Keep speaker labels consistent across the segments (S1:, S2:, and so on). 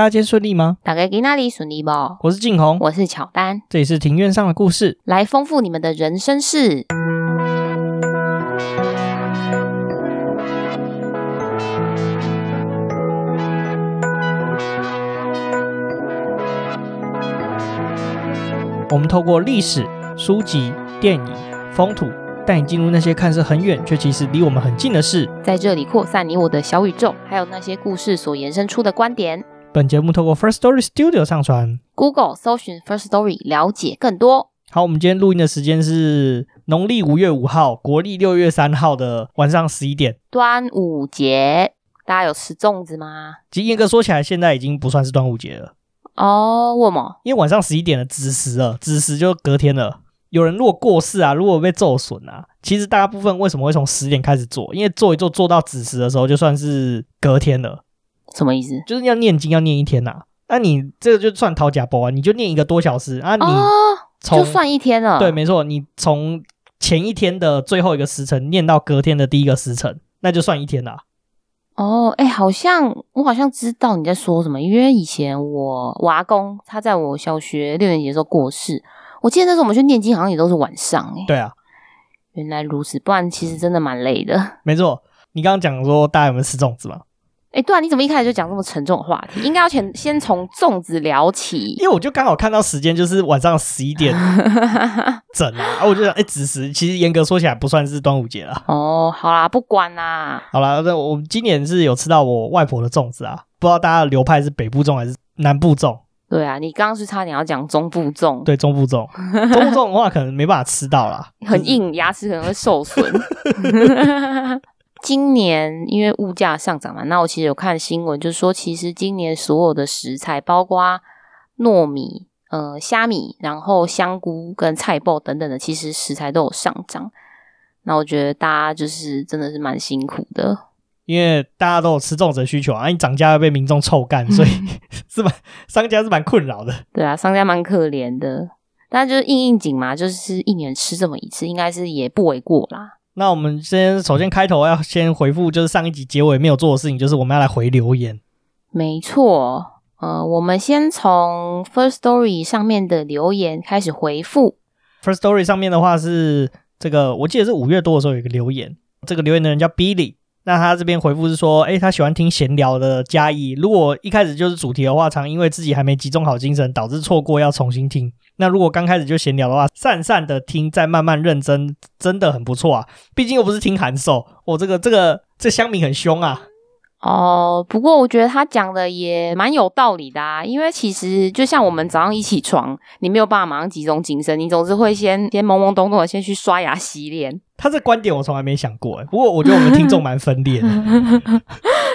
S1: 大家今天顺利吗？
S2: 大家在哪里顺利不？
S1: 我是静红，
S2: 我是乔丹，
S1: 这里是庭院上的故事，
S2: 来丰富你们的人生事。
S1: 我们透过历史、书籍、电影、风土，带你进入那些看似很远却其实离我们很近的事，
S2: 在这里扩散你我的小宇宙，还有那些故事所延伸出的观点。
S1: 本节目透过 First Story Studio 上传
S2: ，Google 搜寻 First Story 了解更多。
S1: 好，我们今天录音的时间是农历五月五号，国历六月三号的晚上十一点。
S2: 端午节，大家有吃粽子吗？
S1: 其实严格说起来，现在已经不算是端午节了。
S2: 哦，为什么？
S1: 因为晚上十一点的，子时了，子时就隔天了。有人如果过世啊，如果被咒损啊，其实大部分为什么会从十点开始做？因为做一做做到子时的时候，就算是隔天了。
S2: 什么意思？
S1: 就是要念经，要念一天呐、啊。那你这个就算讨假包啊，你就念一个多小时啊，你从、哦、就算一天了。对，没错，你从前一天的最后一个时辰念到隔天的第一个时辰，那就算一天了。
S2: 哦，哎，好像我好像知道你在说什么，因为以前我我阿公他在我小学六年级的时候过世，我记得那时候我们去念经好像也都是晚上。哎，
S1: 对啊，
S2: 原来如此，不然其实真的蛮累的。
S1: 没错，你刚刚讲说大家有没有吃粽子吗？
S2: 哎，对啊，你怎么一开始就讲这么沉重的话题？应该要先先从粽子聊起，
S1: 因为我就刚好看到时间就是晚上十一点 整啊，我就想，哎，子时其实严格说起来不算是端午节了。
S2: 哦，好啦，不管啦。
S1: 好啦，那我们今年是有吃到我外婆的粽子啊，不知道大家的流派是北部粽还是南部粽？
S2: 对啊，你刚刚是差点要讲中部粽，
S1: 对，中部粽，中部粽的话可能没办法吃到啦，
S2: 很硬，牙齿可能会受损。今年因为物价上涨嘛，那我其实有看新闻，就是说其实今年所有的食材，包括糯米、呃虾米，然后香菇跟菜爆等等的，其实食材都有上涨。那我觉得大家就是真的是蛮辛苦的，
S1: 因为大家都有吃粽子的需求啊，你涨价要被民众臭干，所以是蛮商家是蛮困扰的。
S2: 对啊，商家蛮可怜的，但就是应应景嘛，就是一年吃这么一次，应该是也不为过啦。
S1: 那我们先首先开头要先回复，就是上一集结尾没有做的事情，就是我们要来回留言。
S2: 没错，呃，我们先从 First Story 上面的留言开始回复。
S1: First Story 上面的话是这个，我记得是五月多的时候有一个留言，这个留言的人叫 Billy。那他这边回复是说，诶，他喜欢听闲聊的加一。如果一开始就是主题的话，常因为自己还没集中好精神，导致错过要重新听。那如果刚开始就闲聊的话，散散的听，再慢慢认真，真的很不错啊。毕竟又不是听函授，我、哦、这个这个这乡民很凶啊。
S2: 哦，不过我觉得他讲的也蛮有道理的啊。因为其实就像我们早上一起床，你没有办法马上集中精神，你总是会先先懵懵懂懂的先去刷牙洗脸。
S1: 他这观点我从来没想过，不过我觉得我们听众蛮分裂的。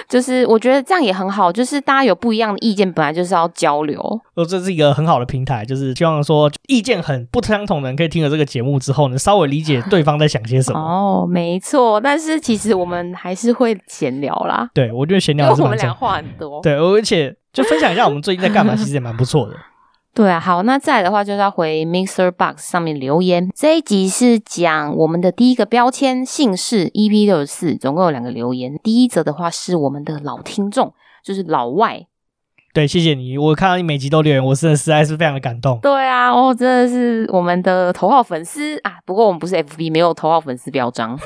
S2: 就是我觉得这样也很好，就是大家有不一样的意见，本来就是要交流。
S1: 哦这是一个很好的平台，就是希望说意见很不相同的人可以听了这个节目之后呢，稍微理解对方在想些什么。
S2: 哦，没错，但是其实我们还是会闲聊啦。
S1: 对，我觉得闲聊是蛮。我们俩
S2: 话很多。
S1: 对，而且就分享一下我们最近在干嘛，其实也蛮不错的。
S2: 对啊，好，那再来的话就是要回 Mixer Box 上面留言。这一集是讲我们的第一个标签姓氏 EP 六十四，总共有两个留言。第一则的话是我们的老听众，就是老外。
S1: 对，谢谢你，我看到你每集都留言，我真的实在是非常的感动。
S2: 对啊，哦，真的是我们的头号粉丝啊。不过我们不是 FB，没有头号粉丝标章。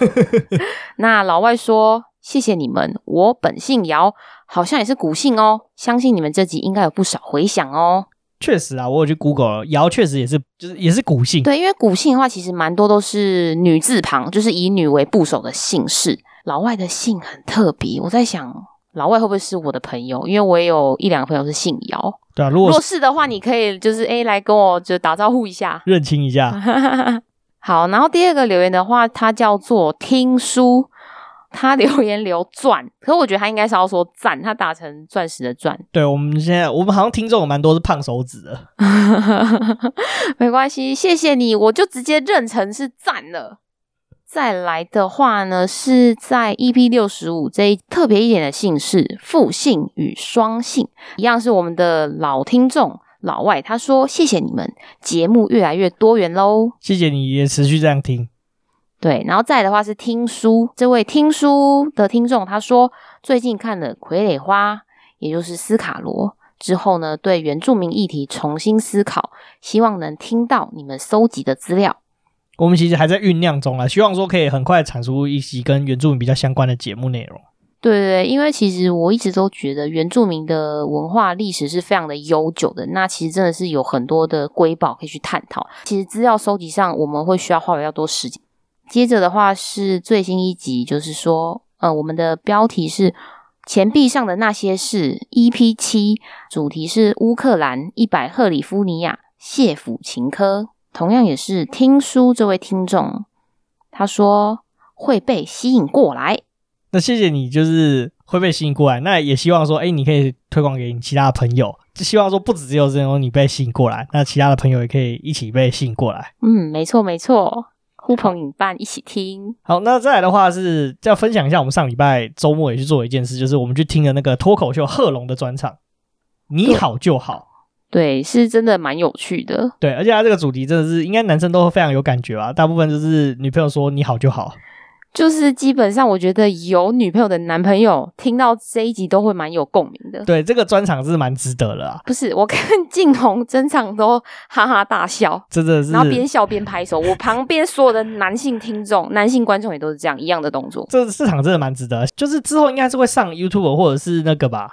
S2: 那老外说：“谢谢你们，我本姓姚，好像也是古姓哦。相信你们这集应该有不少回响哦。”
S1: 确实啊，我有去 Google 了，姚确实也是，就是也是古姓。
S2: 对，因为古姓的话，其实蛮多都是女字旁，就是以女为部首的姓氏。老外的姓很特别，我在想，老外会不会是我的朋友？因为我也有一两个朋友是姓姚。
S1: 对啊，如果，
S2: 如果是的话，你可以就是哎，来跟我就打招呼一下，
S1: 认清一下。
S2: 好，然后第二个留言的话，它叫做听书。他 留言留钻，可是我觉得他应该是要说赞，他打成钻石的钻。
S1: 对，我们现在我们好像听众有蛮多是胖手指的，
S2: 没关系，谢谢你，我就直接认成是赞了。再来的话呢，是在 EP 六十五这一特别一点的姓氏复姓与双姓，一样是我们的老听众老外，他说谢谢你们，节目越来越多元喽，
S1: 谢谢你也持续这样听。
S2: 对，然后再的话是听书，这位听书的听众他说，最近看了《傀儡花》，也就是斯卡罗，之后呢，对原住民议题重新思考，希望能听到你们搜集的资料。
S1: 我们其实还在酝酿中啊，希望说可以很快产出一集跟原住民比较相关的节目内容。
S2: 对对对，因为其实我一直都觉得原住民的文化历史是非常的悠久的，那其实真的是有很多的瑰宝可以去探讨。其实资料收集上我们会需要花比较多时间。接着的话是最新一集，就是说，呃，我们的标题是钱币上的那些事 EP 七，主题是乌克兰一百赫里夫尼亚谢府琴科。同样也是听书这位听众，他说会被吸引过来。
S1: 那谢谢你，就是会被吸引过来。那也希望说，哎，你可以推广给你其他的朋友。就希望说，不只只有这种你被吸引过来，那其他的朋友也可以一起被吸引过来。
S2: 嗯，没错没错，呼朋引伴一起听。
S1: 好，那再来的话是要分享一下，我们上礼拜周末也去做一件事，就是我们去听了那个脱口秀贺龙的专场。你好就好，
S2: 对，是真的蛮有趣的。
S1: 对，而且他这个主题真的是应该男生都会非常有感觉吧？大部分就是女朋友说你好就好。
S2: 就是基本上，我觉得有女朋友的男朋友听到这一集都会蛮有共鸣的。
S1: 对，这个专场是蛮值得的啊。
S2: 不是，我看 静红整场都哈哈大笑，
S1: 真的是，
S2: 然后边笑边拍手。我旁边所有的男性听众、男性观众也都是这样一样的动作。
S1: 这市场真的蛮值得，就是之后应该是会上 YouTube 或者是那个吧。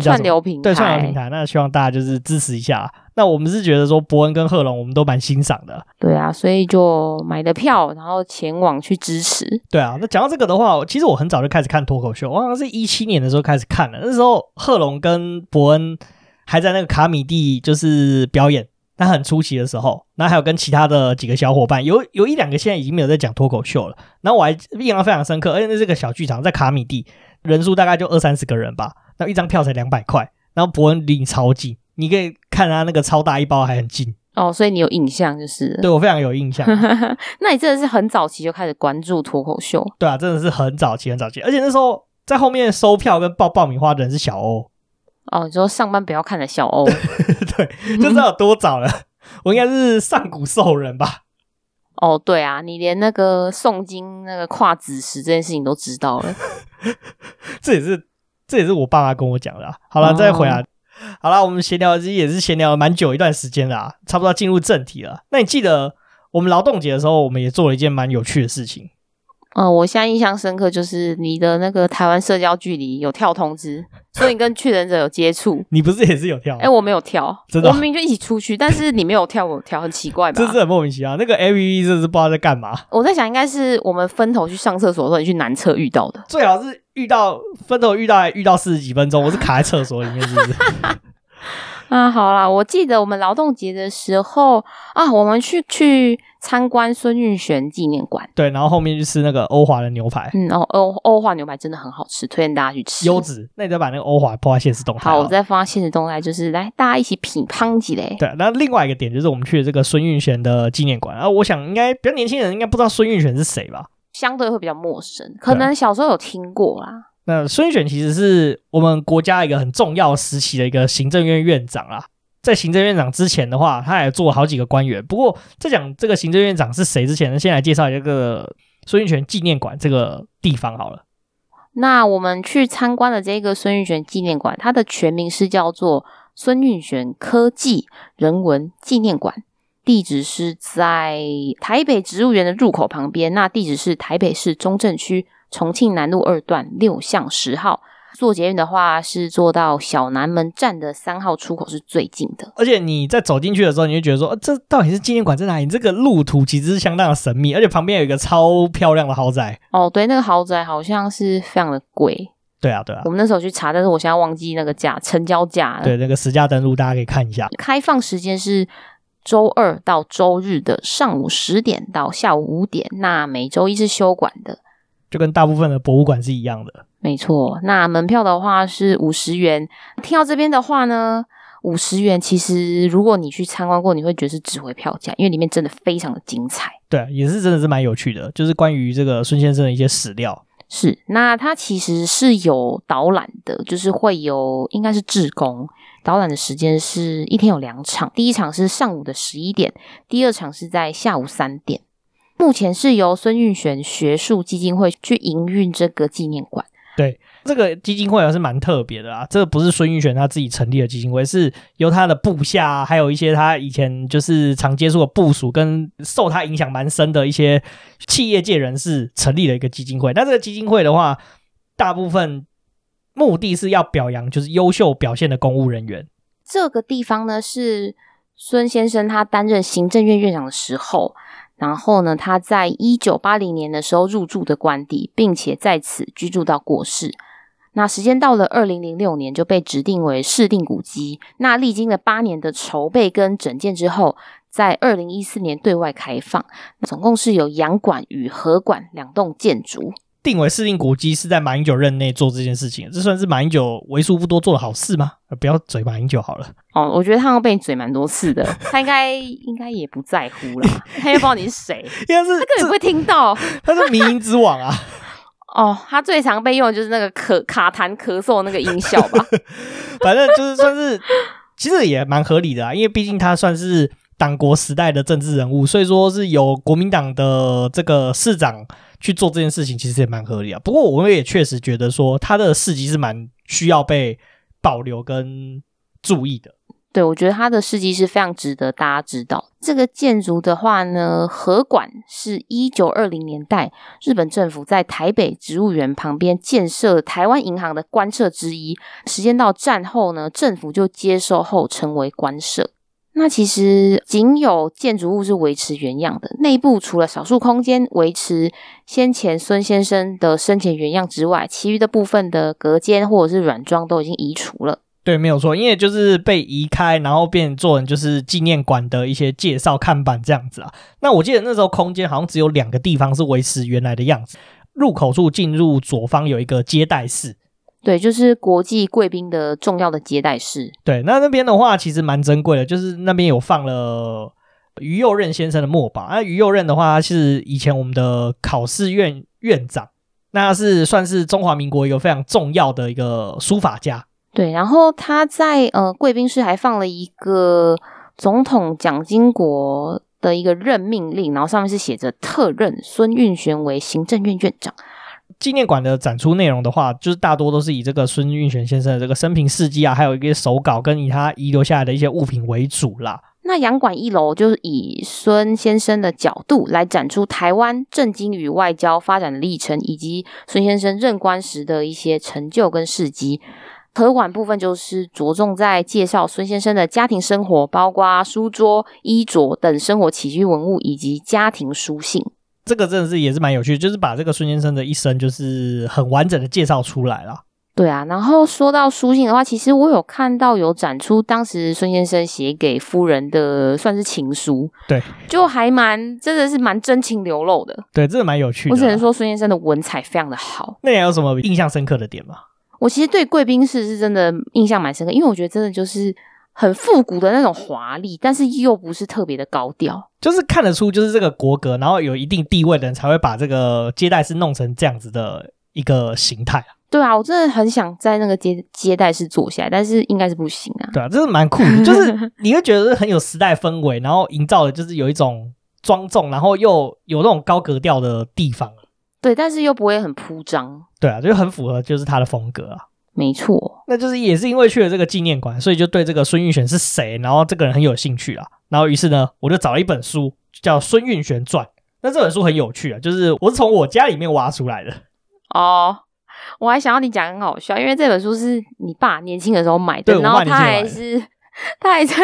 S2: 串流平台，
S1: 对，串流平台，那希望大家就是支持一下。那我们是觉得说伯恩跟贺龙，我们都蛮欣赏的。
S2: 对啊，所以就买的票，然后前往去支持。
S1: 对啊，那讲到这个的话，其实我很早就开始看脱口秀，我好像是一七年的时候开始看了。那时候贺龙跟伯恩还在那个卡米蒂就是表演，那很出奇的时候，那还有跟其他的几个小伙伴，有有一两个现在已经没有在讲脱口秀了。然后我还印象非常深刻，而且那是个小剧场，在卡米蒂，人数大概就二三十个人吧。那一张票才两百块，然后伯恩离你超近，你可以看他那个超大一包还很近
S2: 哦，所以你有印象就是？
S1: 对，我非常有印象。
S2: 那你真的是很早期就开始关注脱口秀？
S1: 对啊，真的是很早期很早期，而且那时候在后面收票跟爆爆米花的人是小欧
S2: 哦，你说上班不要看的小欧，
S1: 对，就知道有多早了。我应该是上古兽人吧？
S2: 哦，对啊，你连那个诵经那个跨子时这件事情都知道了，
S1: 这也是。这也是我爸妈跟我讲的啊。好了，再回来。好了，我们闲聊其实也是闲聊了蛮久一段时间了啊，差不多要进入正题了。那你记得我们劳动节的时候，我们也做了一件蛮有趣的事情。
S2: 嗯，我现在印象深刻就是你的那个台湾社交距离有跳通知，所以你跟确诊者有接触。
S1: 你不是也是有跳？
S2: 哎，我没有跳，
S1: 真的，
S2: 我们明明就一起出去，但是你没有跳，我跳，很奇怪吧？
S1: 这是很莫名其妙。那个 A V 这是不知道在干嘛。
S2: 我在想，应该是我们分头去上厕所的时候，你去男厕遇到的。
S1: 最好是遇到分头遇到，还遇到四十几分钟，我是卡在厕所里面，是不是？
S2: 啊，好啦，我记得我们劳动节的时候啊，我们去去参观孙运璇纪念馆，
S1: 对，然后后面去吃那个欧华的牛排，
S2: 嗯，然后欧欧华牛排真的很好吃，推荐大家去吃，
S1: 优质。那你再把那个欧华放在现实动态，
S2: 好，我再放在限时动态，就是来大家一起品乓几嘞。
S1: 对，那另外一个点就是我们去的这个孙运璇的纪念馆，然后我想应该比较年轻人应该不知道孙运璇是谁吧，
S2: 相对会比较陌生，可能小时候有听过啦。
S1: 那孙运璇其实是我们国家一个很重要时期的一个行政院院长啦。在行政院长之前的话，他也做了好几个官员。不过在讲这个行政院长是谁之前呢，先来介绍一个孙运璇纪念馆这个地方好了。
S2: 那我们去参观的这个孙运璇纪念馆，它的全名是叫做孙运璇科技人文纪念馆，地址是在台北植物园的入口旁边。那地址是台北市中正区重庆南路二段六巷十号。坐捷运的话，是坐到小南门站的三号出口是最近的。
S1: 而且你在走进去的时候，你就觉得说，呃、这到底是纪念馆在哪里？这个路途其实是相当的神秘，而且旁边有一个超漂亮的豪宅。
S2: 哦，对，那个豪宅好像是非常的贵。
S1: 对啊，对啊。
S2: 我们那时候去查，但是我现在忘记那个价，成交价。
S1: 对，那个实价登录大家可以看一下。
S2: 开放时间是周二到周日的上午十点到下午五点，那每周一是休馆的，
S1: 就跟大部分的博物馆是一样的。
S2: 没错，那门票的话是五十元。听到这边的话呢，五十元其实如果你去参观过，你会觉得是值回票价，因为里面真的非常的精彩。
S1: 对，也是真的是蛮有趣的，就是关于这个孙先生的一些史料。
S2: 是，那它其实是有导览的，就是会有应该是志工导览的时间是一天有两场，第一场是上午的十一点，第二场是在下午三点。目前是由孙运璇学术基金会去营运这个纪念馆。
S1: 对，这个基金会还是蛮特别的啊。这个不是孙运璇他自己成立的基金会，是由他的部下，还有一些他以前就是常接触的部属，跟受他影响蛮深的一些企业界人士成立的一个基金会。那这个基金会的话，大部分目的是要表扬就是优秀表现的公务人员。
S2: 这个地方呢，是孙先生他担任行政院院长的时候。然后呢，他在一九八零年的时候入住的官邸，并且在此居住到过世。那时间到了二零零六年，就被指定为市定古迹。那历经了八年的筹备跟整建之后，在二零一四年对外开放。总共是有洋馆与和馆两栋建筑。
S1: 定为市定古迹是在马英九任内做这件事情，这算是马英九为数不多做的好事吗？不要嘴马英九好了。
S2: 哦，我觉得他要被你嘴蛮多次的，他应该应该也不在乎啦，他也不知道你是谁，
S1: 应该是
S2: 他根本不会听到，
S1: 他是民音之王啊。
S2: 哦，他最常被用的就是那个咳卡痰咳嗽那个音效吧。
S1: 反正就是算是，其实也蛮合理的啊，因为毕竟他算是党国时代的政治人物，所以说是有国民党的这个市长。去做这件事情其实也蛮合理啊，不过我们也确实觉得说他的事迹是蛮需要被保留跟注意的。
S2: 对，我觉得他的事迹是非常值得大家知道。这个建筑的话呢，和馆是一九二零年代日本政府在台北植物园旁边建设台湾银行的官舍之一，时间到战后呢，政府就接收后成为官舍。那其实仅有建筑物是维持原样的，内部除了少数空间维持先前孙先生的生前原样之外，其余的部分的隔间或者是软装都已经移除了。
S1: 对，没有错，因为就是被移开，然后变做就是纪念馆的一些介绍看板这样子啊。那我记得那时候空间好像只有两个地方是维持原来的样子，入口处进入左方有一个接待室。
S2: 对，就是国际贵宾的重要的接待室。
S1: 对，那那边的话其实蛮珍贵的，就是那边有放了于右任先生的墨宝。那于右任的话，他是以前我们的考试院院长，那是算是中华民国一个非常重要的一个书法家。
S2: 对，然后他在呃贵宾室还放了一个总统蒋经国的一个任命令，然后上面是写着特任孙运璇为行政院院长。
S1: 纪念馆的展出内容的话，就是大多都是以这个孙运璇先生的这个生平事迹啊，还有一些手稿跟以他遗留下来的一些物品为主啦。
S2: 那洋馆一楼就是以孙先生的角度来展出台湾政经与外交发展的历程，以及孙先生任官时的一些成就跟事迹。和馆部分就是着重在介绍孙先生的家庭生活，包括书桌、衣着等生活起居文物，以及家庭书信。
S1: 这个真的是也是蛮有趣的，就是把这个孙先生的一生就是很完整的介绍出来了。
S2: 对啊，然后说到书信的话，其实我有看到有展出当时孙先生写给夫人的算是情书，
S1: 对，
S2: 就还蛮真的是蛮真情流露的。
S1: 对，真的蛮有趣的。
S2: 我只能说孙先生的文采非常的好。
S1: 那你还有什么印象深刻的点吗？
S2: 我其实对贵宾室是真的印象蛮深刻，因为我觉得真的就是。很复古的那种华丽，但是又不是特别的高调，
S1: 就是看得出就是这个国格，然后有一定地位的人才会把这个接待室弄成这样子的一个形态啊。
S2: 对啊，我真的很想在那个接接待室坐下来，但是应该是不行啊。
S1: 对啊，这是蛮酷的，就是你会觉得是很有时代氛围，然后营造的就是有一种庄重，然后又有那种高格调的地方。
S2: 对，但是又不会很铺张。
S1: 对啊，就很符合就是他的风格啊。
S2: 没错，
S1: 那就是也是因为去了这个纪念馆，所以就对这个孙运璇是谁，然后这个人很有兴趣啊。然后于是呢，我就找了一本书，叫《孙运璇传》。那这本书很有趣啊，就是我是从我家里面挖出来的。
S2: 哦，我还想要你讲很好笑，因为这本书是你爸年轻的时候买的，然后他还是他还在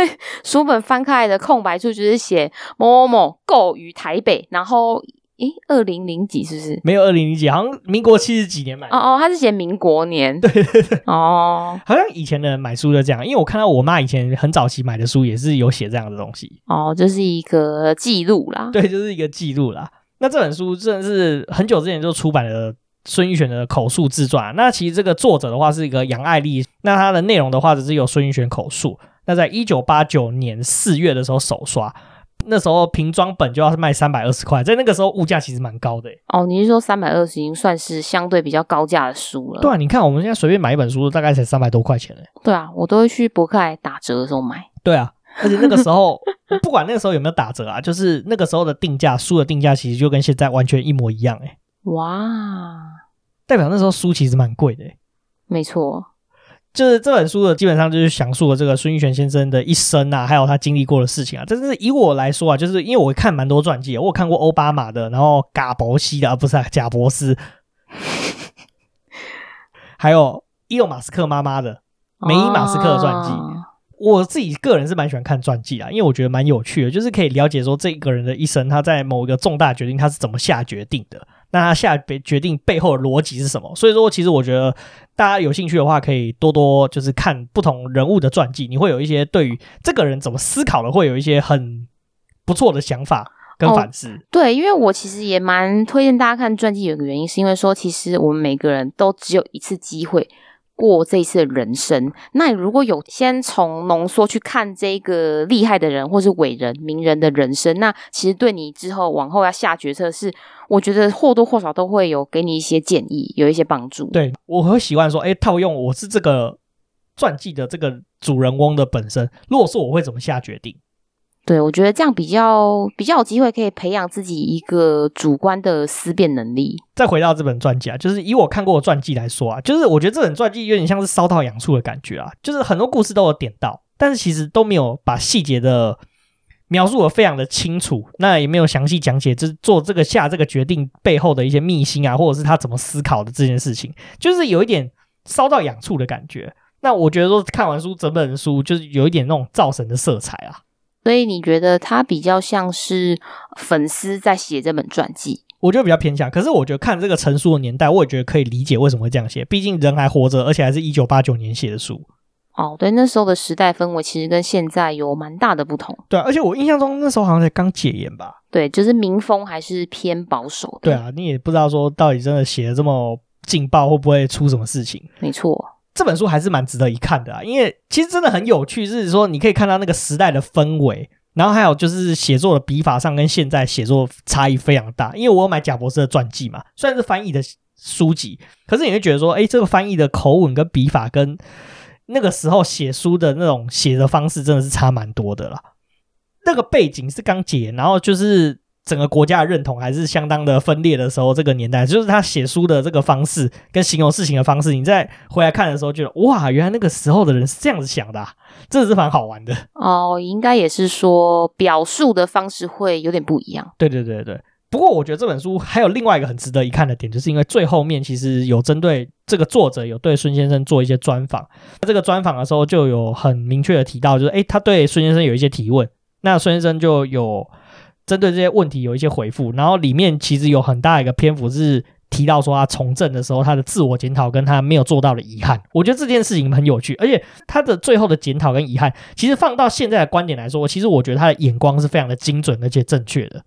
S2: 书本翻开来的空白处，就是写某某某购于台北，然后。诶，二零零几是不是？
S1: 没有二零零几，好像民国七十几年买的。
S2: 哦哦，他是写民国年。
S1: 对对对。
S2: 哦，
S1: 好像以前的人买书就这样，因为我看到我妈以前很早期买的书也是有写这样的东西。
S2: 哦，这是一个记录啦。
S1: 对，就是一个记录啦。那这本书真的是很久之前就出版了孙玉璇的口述自传。那其实这个作者的话是一个杨爱丽，那它的内容的话只是有孙玉璇口述。那在一九八九年四月的时候首刷。那时候瓶装本就要是卖三百二十块，在那个时候物价其实蛮高的。
S2: 哦，你是说三百二十已经算是相对比较高价的书了？
S1: 对啊，你看我们现在随便买一本书大概才三百多块钱嘞。
S2: 对啊，我都会去博客来打折的时候买。
S1: 对啊，而且那个时候不管那个时候有没有打折啊，就是那个时候的定价书的定价其实就跟现在完全一模一样哎。
S2: 哇，
S1: 代表那时候书其实蛮贵的。
S2: 没错。
S1: 就是这本书的基本上就是详述了这个孙玉璇先生的一生啊，还有他经历过的事情啊。但是以我来说啊，就是因为我看蛮多传记，我有看过奥巴马的，然后嘎伯西的，啊不是贾、啊、伯斯，还有伊隆马斯克妈妈的梅伊马斯克的传记。哦、我自己个人是蛮喜欢看传记啊，因为我觉得蛮有趣的，就是可以了解说这个人的一生，他在某一个重大决定他是怎么下决定的。那他下决定背后的逻辑是什么？所以说，其实我觉得大家有兴趣的话，可以多多就是看不同人物的传记，你会有一些对于这个人怎么思考的，会有一些很不错的想法跟反思。
S2: 对，因为我其实也蛮推荐大家看传记，有个原因是因为说，其实我们每个人都只有一次机会。过这一次的人生，那如果有先从浓缩去看这个厉害的人或是伟人名人的人生，那其实对你之后往后要下决策是，我觉得或多或少都会有给你一些建议，有一些帮助。
S1: 对，我会习惯说，哎，套用我是这个传记的这个主人翁的本身，如果说我会怎么下决定？
S2: 对，我觉得这样比较比较有机会可以培养自己一个主观的思辨能力。
S1: 再回到这本传记啊，就是以我看过的传记来说啊，就是我觉得这本传记有点像是烧到痒处的感觉啊，就是很多故事都有点到，但是其实都没有把细节的描述得非常的清楚，那也没有详细讲解，就是做这个下这个决定背后的一些秘辛啊，或者是他怎么思考的这件事情，就是有一点烧到痒处的感觉。那我觉得说看完书整本书就是有一点那种造神的色彩啊。
S2: 所以你觉得他比较像是粉丝在写这本传记？
S1: 我觉得比较偏向。可是我觉得看这个成书的年代，我也觉得可以理解为什么会这样写。毕竟人还活着，而且还是一九八九年写的书。
S2: 哦，对，那时候的时代氛围其实跟现在有蛮大的不同。
S1: 对，而且我印象中那时候好像才刚解严吧？
S2: 对，就是民风还是偏保守的。
S1: 对啊，你也不知道说到底真的写的这么劲爆，会不会出什么事情？
S2: 没错。
S1: 这本书还是蛮值得一看的啊，因为其实真的很有趣，就是说你可以看到那个时代的氛围，然后还有就是写作的笔法上跟现在写作差异非常大。因为我有买贾博士的传记嘛，虽然是翻译的书籍，可是你会觉得说，哎，这个翻译的口吻跟笔法跟那个时候写书的那种写的方式真的是差蛮多的啦。那个背景是刚解，然后就是。整个国家的认同还是相当的分裂的时候，这个年代就是他写书的这个方式跟形容事情的方式，你再回来看的时候，觉得哇，原来那个时候的人是这样子想的，啊，真的是蛮好玩的
S2: 哦。应该也是说表述的方式会有点不一样。
S1: 对对对对。不过我觉得这本书还有另外一个很值得一看的点，就是因为最后面其实有针对这个作者有对孙先生做一些专访。这个专访的时候就有很明确的提到，就是诶，他对孙先生有一些提问，那孙先生就有。针对这些问题有一些回复，然后里面其实有很大一个篇幅是提到说他从政的时候他的自我检讨跟他没有做到的遗憾。我觉得这件事情很有趣，而且他的最后的检讨跟遗憾，其实放到现在的观点来说，其实我觉得他的眼光是非常的精准而且正确的。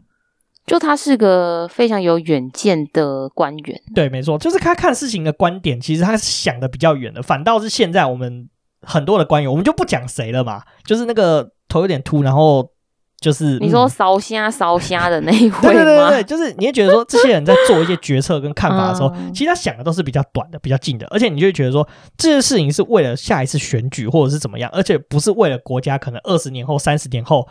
S2: 就他是个非常有远见的官员，
S1: 对，没错，就是他看事情的观点，其实他是想的比较远的，反倒是现在我们很多的官员，我们就不讲谁了嘛，就是那个头有点秃，然后。就是
S2: 你说烧虾烧虾的那一 位吗？
S1: 对对对对，就是你会觉得说，这些人在做一些决策跟看法的时候，其实他想的都是比较短的、比较近的，而且你就会觉得说，这些事情是为了下一次选举或者是怎么样，而且不是为了国家可能二十年后、三十年后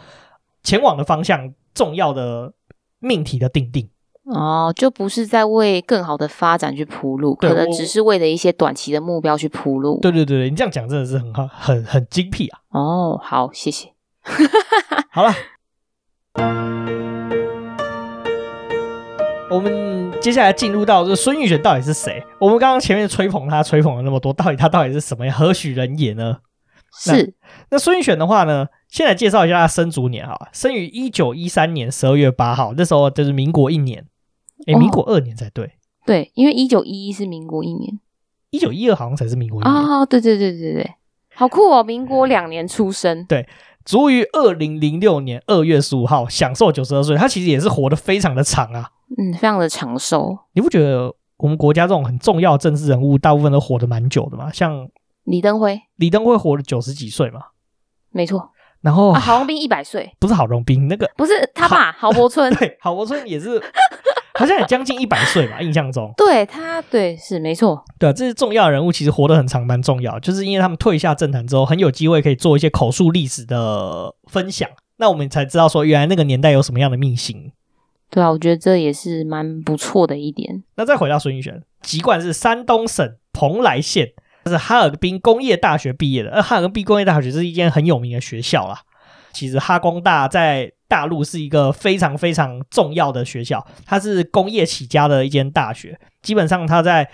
S1: 前往的方向重要的命题的定定。
S2: 哦，就不是在为更好的发展去铺路，可能只是为了一些短期的目标去铺路。
S1: 对对对对，你这样讲真的是很好，很很精辟啊。
S2: 哦，好，谢谢。
S1: 好了。我们接下来进入到这个孙运璇到底是谁？我们刚刚前面吹捧他，吹捧了那么多，到底他到底是什么样？何许人也呢？
S2: 是
S1: 那孙运璇的话呢？先来介绍一下他生卒年哈，生于一九一三年十二月八号，那时候就是民国一年，哎、欸，民国二年才对。
S2: 对，因为一九一一是民国一年，
S1: 一九一二好像才是民国一年。
S2: 哦，对对对对对，好酷哦！民国两年出生，
S1: 对。卒于二零零六年二月十五号，享受九十二岁。他其实也是活得非常的长啊，
S2: 嗯，非常的长寿。
S1: 你不觉得我们国家这种很重要的政治人物，大部分都活得蛮久的吗？像
S2: 李登辉，
S1: 李登辉活了九十几岁嘛？
S2: 没错。
S1: 然后，
S2: 啊、郝龙斌一百岁，
S1: 不是郝龙斌那个，
S2: 不是他爸郝柏村，
S1: 对，郝柏村也是。好像也将近一百岁吧，印象中。
S2: 对他，对是没错。
S1: 对啊，这些重要的人物其实活得很长，蛮重要。就是因为他们退下政坛之后，很有机会可以做一些口述历史的分享。那我们才知道说，原来那个年代有什么样的秘辛。
S2: 对啊，我觉得这也是蛮不错的一点。
S1: 那再回到孙运璇，籍贯是山东省蓬莱县，他是哈尔滨工业大学毕业的。而哈尔滨工业大学是一间很有名的学校啦。其实哈工大在大陆是一个非常非常重要的学校，它是工业起家的一间大学。基本上它在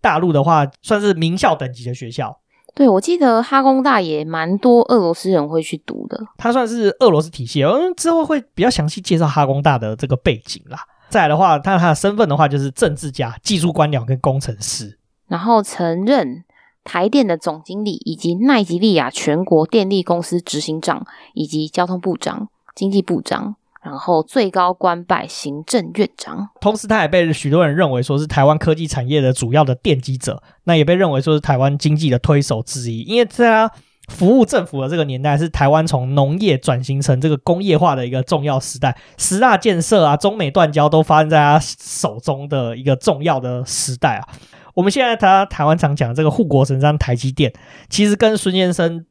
S1: 大陆的话，算是名校等级的学校。
S2: 对，我记得哈工大也蛮多俄罗斯人会去读的。
S1: 它算是俄罗斯体系，嗯，之后会比较详细介绍哈工大的这个背景啦。再来的话，他他的身份的话就是政治家、技术官僚跟工程师，
S2: 然后曾任台电的总经理，以及奈及利亚全国电力公司执行长，以及交通部长、经济部长。然后最高官拜行政院长，
S1: 同时他也被许多人认为说是台湾科技产业的主要的奠基者，那也被认为说是台湾经济的推手之一。因为在他服务政府的这个年代，是台湾从农业转型成这个工业化的一个重要时代，十大建设啊，中美断交都发生在他手中的一个重要的时代啊。我们现在他台湾常讲的这个护国神山台积电，其实跟孙先生。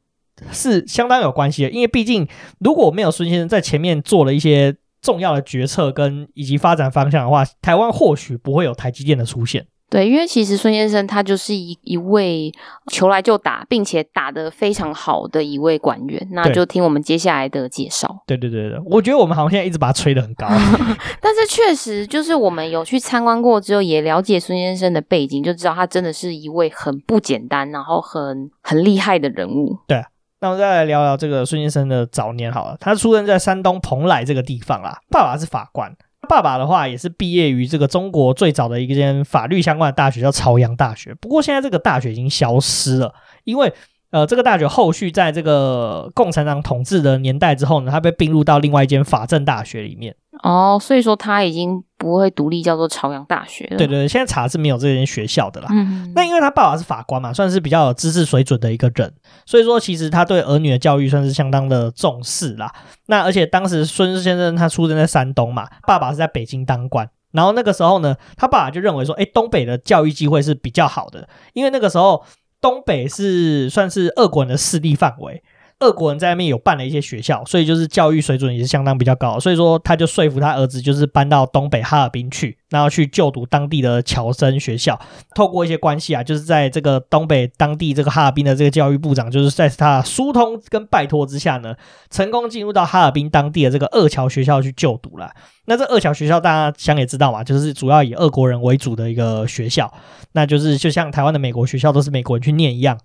S1: 是相当有关系的，因为毕竟如果没有孙先生在前面做了一些重要的决策跟以及发展方向的话，台湾或许不会有台积电的出现。
S2: 对，因为其实孙先生他就是一一位求来就打，并且打得非常好的一位官员。那就听我们接下来的介绍。
S1: 对对对对，我觉得我们好像现在一直把他吹得很高，
S2: 但是确实就是我们有去参观过之后，也了解孙先生的背景，就知道他真的是一位很不简单，然后很很厉害的人物。
S1: 对。那我们再来聊聊这个孙先生的早年好了。他出生在山东蓬莱这个地方啦，爸爸是法官，爸爸的话也是毕业于这个中国最早的一间法律相关的大学，叫朝阳大学。不过现在这个大学已经消失了，因为呃，这个大学后续在这个共产党统治的年代之后呢，它被并入到另外一间法政大学里面。
S2: 哦，所以说他已经不会独立叫做朝阳大学了。
S1: 对对对，现在查是没有这间学校的啦。嗯，那因为他爸爸是法官嘛，算是比较有知识水准的一个人，所以说其实他对儿女的教育算是相当的重视啦。那而且当时孙先生他出生在山东嘛，爸爸是在北京当官，然后那个时候呢，他爸爸就认为说，哎，东北的教育机会是比较好的，因为那个时候东北是算是俄国人的势力范围。俄国人在那边有办了一些学校，所以就是教育水准也是相当比较高，所以说他就说服他儿子，就是搬到东北哈尔滨去，然后去就读当地的侨生学校。透过一些关系啊，就是在这个东北当地这个哈尔滨的这个教育部长，就是在他疏通跟拜托之下呢，成功进入到哈尔滨当地的这个二桥学校去就读了。那这二桥学校大家想也知道嘛，就是主要以俄国人为主的一个学校，那就是就像台湾的美国学校都是美国人去念一样。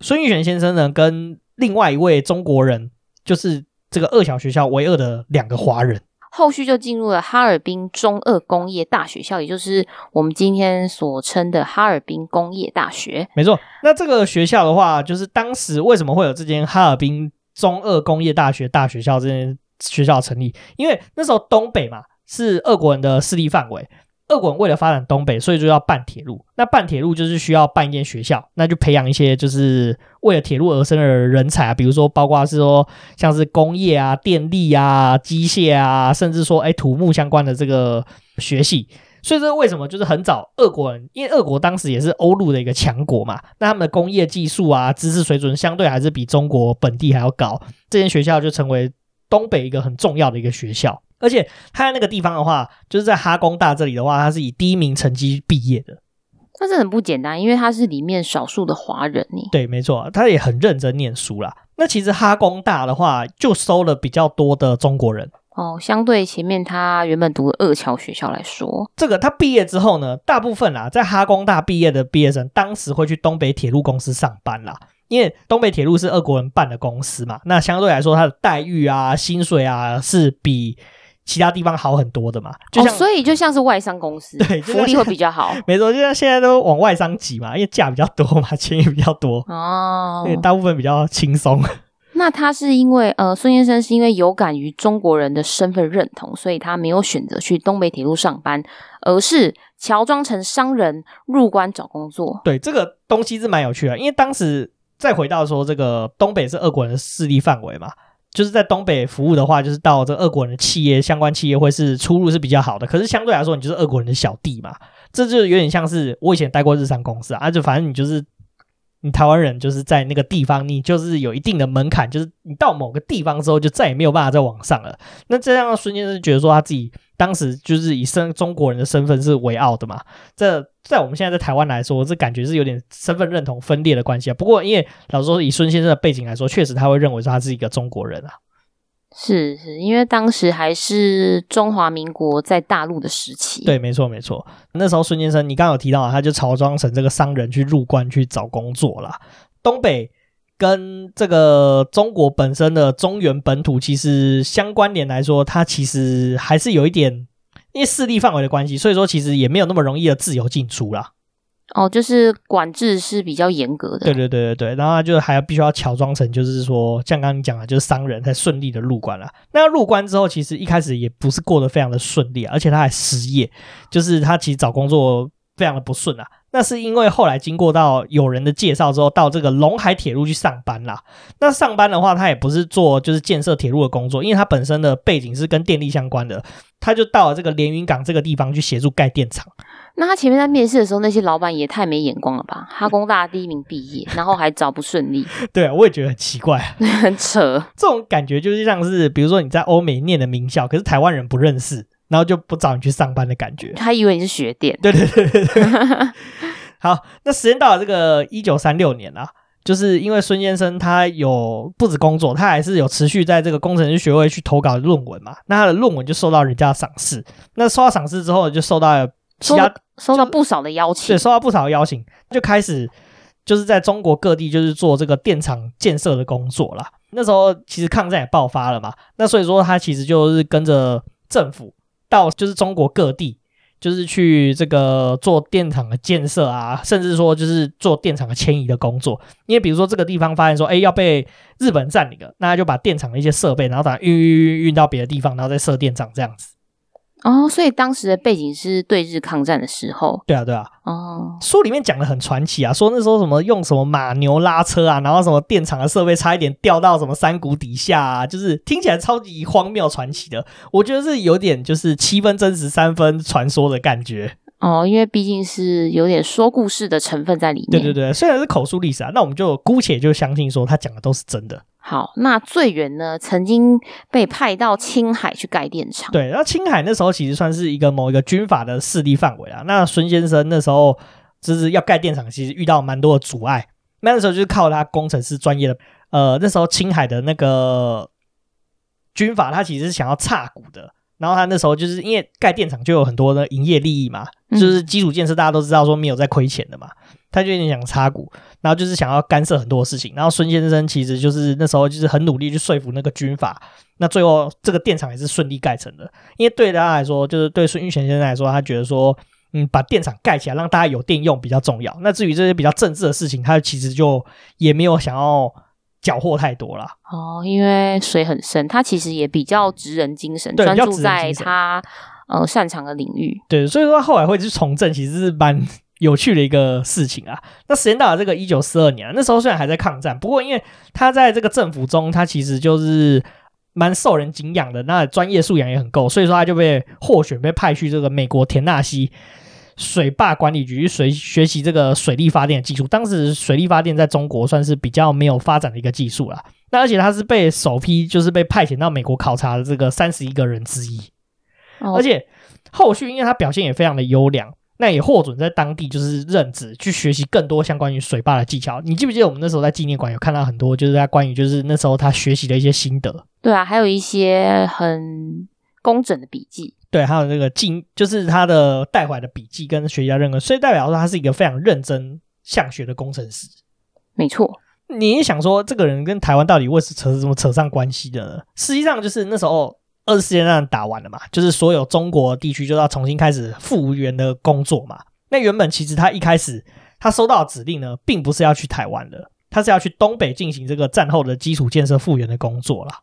S1: 孙玉璇先生呢，跟另外一位中国人，就是这个二小学校唯二的两个华人，
S2: 后续就进入了哈尔滨中二工业大学校，也就是我们今天所称的哈尔滨工业大学。
S1: 没错，那这个学校的话，就是当时为什么会有这间哈尔滨中二工业大学大学校这间学校成立？因为那时候东北嘛，是俄国人的势力范围。俄国人为了发展东北，所以就要办铁路。那办铁路就是需要办一间学校，那就培养一些就是为了铁路而生的人才啊，比如说包括是说像是工业啊、电力啊、机械啊，甚至说哎土木相关的这个学系。所以这为什么就是很早俄国人，因为俄国当时也是欧陆的一个强国嘛，那他们的工业技术啊、知识水准相对还是比中国本地还要高，这间学校就成为东北一个很重要的一个学校。而且他在那个地方的话，就是在哈工大这里的话，他是以第一名成绩毕业的。
S2: 但是很不简单，因为他是里面少数的华人。
S1: 对，没错，他也很认真念书啦。那其实哈工大的话，就收了比较多的中国人。
S2: 哦，相对前面他原本读的二桥学校来说，
S1: 这个他毕业之后呢，大部分啊，在哈工大毕业的毕业生，当时会去东北铁路公司上班啦。因为东北铁路是俄国人办的公司嘛，那相对来说，他的待遇啊、薪水啊，是比其他地方好很多的嘛，就像、
S2: 哦、所以就像是外商公司，
S1: 对，
S2: 福利会比较好。
S1: 没错，就像现在都往外商挤嘛，因为价比较多嘛，钱也比较多哦，对，大部分比较轻松。
S2: 那他是因为呃，孙先生是因为有感于中国人的身份认同，所以他没有选择去东北铁路上班，而是乔装成商人入关找工作。
S1: 对，这个东西是蛮有趣的，因为当时再回到说这个东北是俄国人的势力范围嘛。就是在东北服务的话，就是到这个俄国人的企业相关企业会是出入是比较好的。可是相对来说，你就是俄国人的小弟嘛，这就有点像是我以前待过日商公司啊，就反正你就是你台湾人就是在那个地方，你就是有一定的门槛，就是你到某个地方之后，就再也没有办法再往上了。那这样孙先生觉得说他自己当时就是以身中国人的身份是为傲的嘛？这在我们现在在台湾来说，这感觉是有点身份认同分裂的关系啊。不过因为老实说，以孙先生的背景来说，确实他会认为说他是一个中国人啊。
S2: 是是，因为当时还是中华民国在大陆的时期。
S1: 对，没错没错。那时候孙先生，你刚刚有提到，他就乔装成这个商人去入关去找工作啦。东北跟这个中国本身的中原本土其实相关联来说，它其实还是有一点因为势力范围的关系，所以说其实也没有那么容易的自由进出啦。
S2: 哦，就是管制是比较严格的。
S1: 对对对对对，然后他就还要必须要乔装成，就是说像刚刚你讲的，就是商人才顺利的入关了。那入关之后，其实一开始也不是过得非常的顺利啊，而且他还失业，就是他其实找工作非常的不顺啊。那是因为后来经过到有人的介绍之后，到这个 lon 海铁路去上班啦。那上班的话，他也不是做就是建设铁路的工作，因为他本身的背景是跟电力相关的，他就到了这个连云港这个地方去协助盖电厂。
S2: 那他前面在面试的时候，那些老板也太没眼光了吧？哈工大第一名毕业，然后还找不顺利。
S1: 对啊，我也觉得很奇怪，
S2: 很扯。
S1: 这种感觉就是像是，比如说你在欧美念的名校，可是台湾人不认识，然后就不找你去上班的感觉。
S2: 他以为你是学电。
S1: 对对对对对。好，那时间到了这个一九三六年啊，就是因为孙先生他有不止工作，他还是有持续在这个工程师学会去投稿论文嘛。那他的论文就受到人家的赏识。那受到赏识之后，就受到了其他。
S2: 收到不少的邀请，
S1: 对，收到不少的邀请，就开始就是在中国各地就是做这个电厂建设的工作啦。那时候其实抗战也爆发了嘛，那所以说他其实就是跟着政府到就是中国各地，就是去这个做电厂的建设啊，甚至说就是做电厂的迁移的工作。因为比如说这个地方发现说，哎，要被日本占领了，那他就把电厂的一些设备，然后把它运运运运到别的地方，然后再设电厂这样子。
S2: 哦，所以当时的背景是对日抗战的时候。
S1: 对啊，对啊。
S2: 哦，
S1: 书里面讲的很传奇啊，说那时候什么用什么马牛拉车啊，然后什么电厂的设备差一点掉到什么山谷底下啊，就是听起来超级荒谬传奇的。我觉得是有点就是七分真实三分传说的感觉。
S2: 哦，因为毕竟是有点说故事的成分在里面。
S1: 对对对，虽然是口述历史啊，那我们就姑且就相信说他讲的都是真的。
S2: 好，那最远呢，曾经被派到青海去盖电厂。
S1: 对，然后青海那时候其实算是一个某一个军阀的势力范围啊。那孙先生那时候就是要盖电厂，其实遇到蛮多的阻碍。那那时候就是靠他工程师专业的，呃，那时候青海的那个军阀，他其实是想要插股的。然后他那时候就是因为盖电厂就有很多的营业利益嘛，就是基础建设大家都知道说没有在亏钱的嘛，他就有点想插股，然后就是想要干涉很多事情。然后孙先生其实就是那时候就是很努力去说服那个军阀，那最后这个电厂也是顺利盖成的。因为对他来说，就是对孙玉泉先生来说，他觉得说，嗯，把电厂盖起来让大家有电用比较重要。那至于这些比较政治的事情，他其实就也没有想要。缴获太多了
S2: 哦，因为水很深，他其实也比较职人精神，专注在他呃擅长的领域。
S1: 对，所以说他后来会去从政，其实是蛮 有趣的一个事情啊。那时间到了这个一九四二年，那时候虽然还在抗战，不过因为他在这个政府中，他其实就是蛮受人敬仰的，那专业素养也很够，所以说他就被获选，被派去这个美国田纳西。水坝管理局去学学习这个水力发电的技术，当时水力发电在中国算是比较没有发展的一个技术啦。那而且他是被首批就是被派遣到美国考察的这个三十一个人之一，而且后续因为他表现也非常的优良，那也获准在当地就是任职去学习更多相关于水坝的技巧。你记不记得我们那时候在纪念馆有看到很多就是在关于就是那时候他学习的一些心得？
S2: 对啊，还有一些很工整的笔记。
S1: 对，还有这个记，就是他的带回来的笔记跟学家认可，所以代表说他是一个非常认真向学的工程师。
S2: 没错，
S1: 你也想说这个人跟台湾到底为什么扯什么扯上关系的呢？实际上就是那时候二次世界大战打完了嘛，就是所有中国地区就要重新开始复原的工作嘛。那原本其实他一开始他收到的指令呢，并不是要去台湾的，他是要去东北进行这个战后的基础建设复原的工作啦。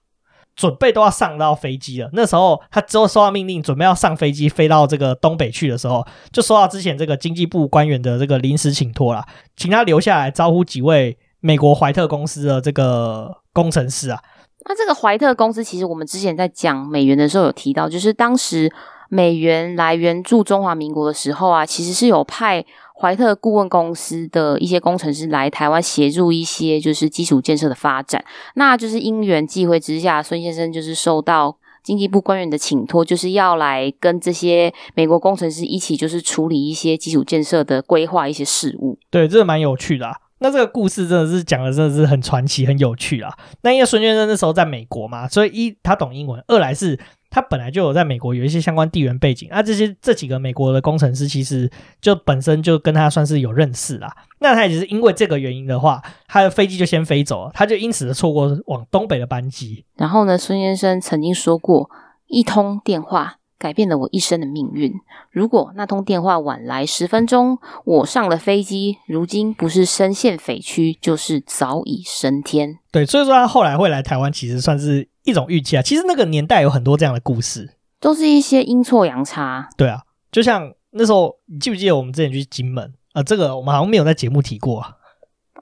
S1: 准备都要上到飞机了。那时候他之后收到命令，准备要上飞机飞到这个东北去的时候，就收到之前这个经济部官员的这个临时请托了，请他留下来招呼几位美国怀特公司的这个工程师啊。
S2: 那这个怀特公司，其实我们之前在讲美元的时候有提到，就是当时美元来援助中华民国的时候啊，其实是有派怀特顾问公司的一些工程师来台湾协助一些就是基础建设的发展。那就是因缘际会之下，孙先生就是受到经济部官员的请托，就是要来跟这些美国工程师一起，就是处理一些基础建设的规划一些事务。
S1: 对，这个蛮有趣的啊。那这个故事真的是讲的真的是很传奇、很有趣啊。那因为孙先生那时候在美国嘛，所以一他懂英文，二来是。他本来就有在美国有一些相关地缘背景，啊，这些这几个美国的工程师其实就本身就跟他算是有认识啦。那他也是因为这个原因的话，他的飞机就先飞走了，他就因此的错过往东北的班机。
S2: 然后呢，孙先生曾经说过，一通电话改变了我一生的命运。如果那通电话晚来十分钟，我上了飞机，如今不是身陷匪区，就是早已升天。
S1: 对，所以说他后来会来台湾，其实算是。一种运气啊，其实那个年代有很多这样的故事，
S2: 都是一些阴错阳差。
S1: 对啊，就像那时候，你记不记得我们之前去金门啊、呃？这个我们好像没有在节目提过啊。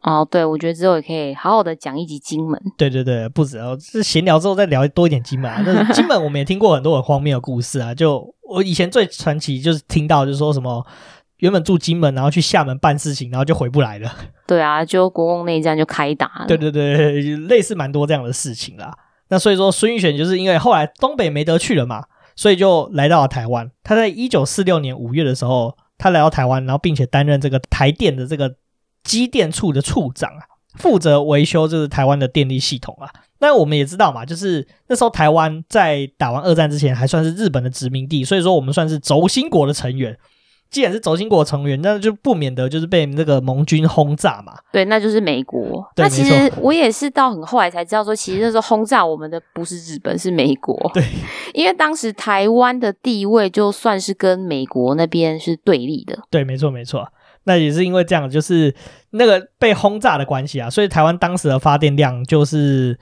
S2: 哦，对，我觉得之后也可以好好的讲一集金门。
S1: 对对对，不止哦，是闲聊之后再聊多一点金门啊。那 金门我们也听过很多很荒谬的故事啊。就我以前最传奇就是听到就是说什么原本住金门，然后去厦门办事情，然后就回不来了。
S2: 对啊，就国共内战就开打了。
S1: 对对对，类似蛮多这样的事情啦。那所以说，孙运璇就是因为后来东北没得去了嘛，所以就来到了台湾。他在一九四六年五月的时候，他来到台湾，然后并且担任这个台电的这个机电处的处长啊，负责维修就是台湾的电力系统啊。那我们也知道嘛，就是那时候台湾在打完二战之前还算是日本的殖民地，所以说我们算是轴心国的成员。既然是轴心国成员，那就不免得就是被那个盟军轰炸嘛。
S2: 对，那就是美
S1: 国。
S2: 那其实我也是到很后来才知道，说其实那时候轰炸我们的不是日本，是美国。
S1: 对，
S2: 因为当时台湾的地位就算是跟美国那边是对立的。
S1: 对，没错没错。那也是因为这样，就是那个被轰炸的关系啊，所以台湾当时的发电量就是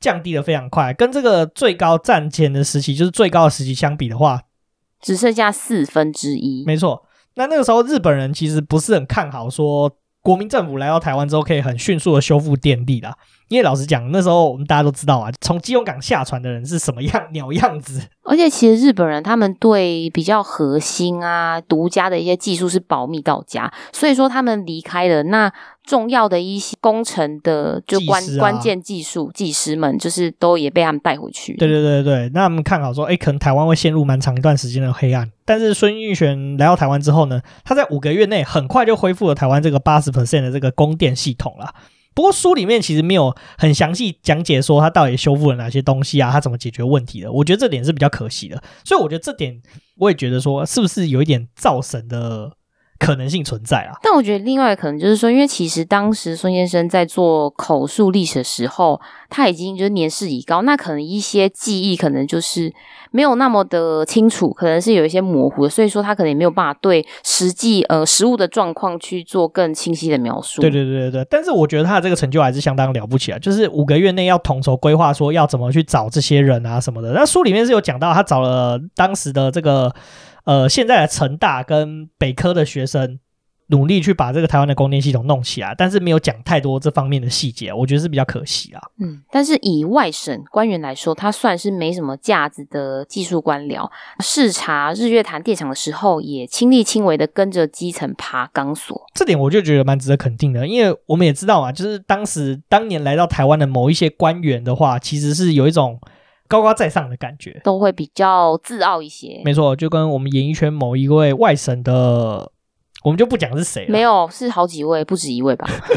S1: 降低的非常快，跟这个最高战前的时期，就是最高的时期相比的话。
S2: 只剩下四分之一，
S1: 没错。那那个时候日本人其实不是很看好，说国民政府来到台湾之后可以很迅速的修复电力的。因为老实讲，那时候我们大家都知道啊，从基隆港下船的人是什么样 鸟样子。
S2: 而且其实日本人他们对比较核心啊、独家的一些技术是保密到家，所以说他们离开了那。重要的一些工程的就关、啊、关键技术技师们，就是都也被他们带回去。
S1: 对对对对，那他们看好说，哎，可能台湾会陷入蛮长一段时间的黑暗。但是孙运璇来到台湾之后呢，他在五个月内很快就恢复了台湾这个八十 percent 的这个供电系统了。不过书里面其实没有很详细讲解说他到底修复了哪些东西啊，他怎么解决问题的。我觉得这点是比较可惜的。所以我觉得这点我也觉得说，是不是有一点造神的？可能性存在啊，
S2: 但我觉得另外可能就是说，因为其实当时孙先生在做口述历史的时候，他已经就是年事已高，那可能一些记忆可能就是没有那么的清楚，可能是有一些模糊的，所以说他可能也没有办法对实际呃实物的状况去做更清晰的描述。
S1: 对对对对对，但是我觉得他的这个成就还是相当了不起啊，就是五个月内要统筹规划，说要怎么去找这些人啊什么的。那书里面是有讲到，他找了当时的这个。呃，现在的成大跟北科的学生努力去把这个台湾的供电系统弄起来，但是没有讲太多这方面的细节，我觉得是比较可惜啊。
S2: 嗯，但是以外省官员来说，他算是没什么架子的技术官僚。视察日月潭电厂的时候，也亲力亲为的跟着基层爬钢索，
S1: 这点我就觉得蛮值得肯定的，因为我们也知道嘛，就是当时当年来到台湾的某一些官员的话，其实是有一种。高高在上的感觉，
S2: 都会比较自傲一些。
S1: 没错，就跟我们演艺圈某一位外省的，我们就不讲是谁了。
S2: 没有，是好几位，不止一位吧？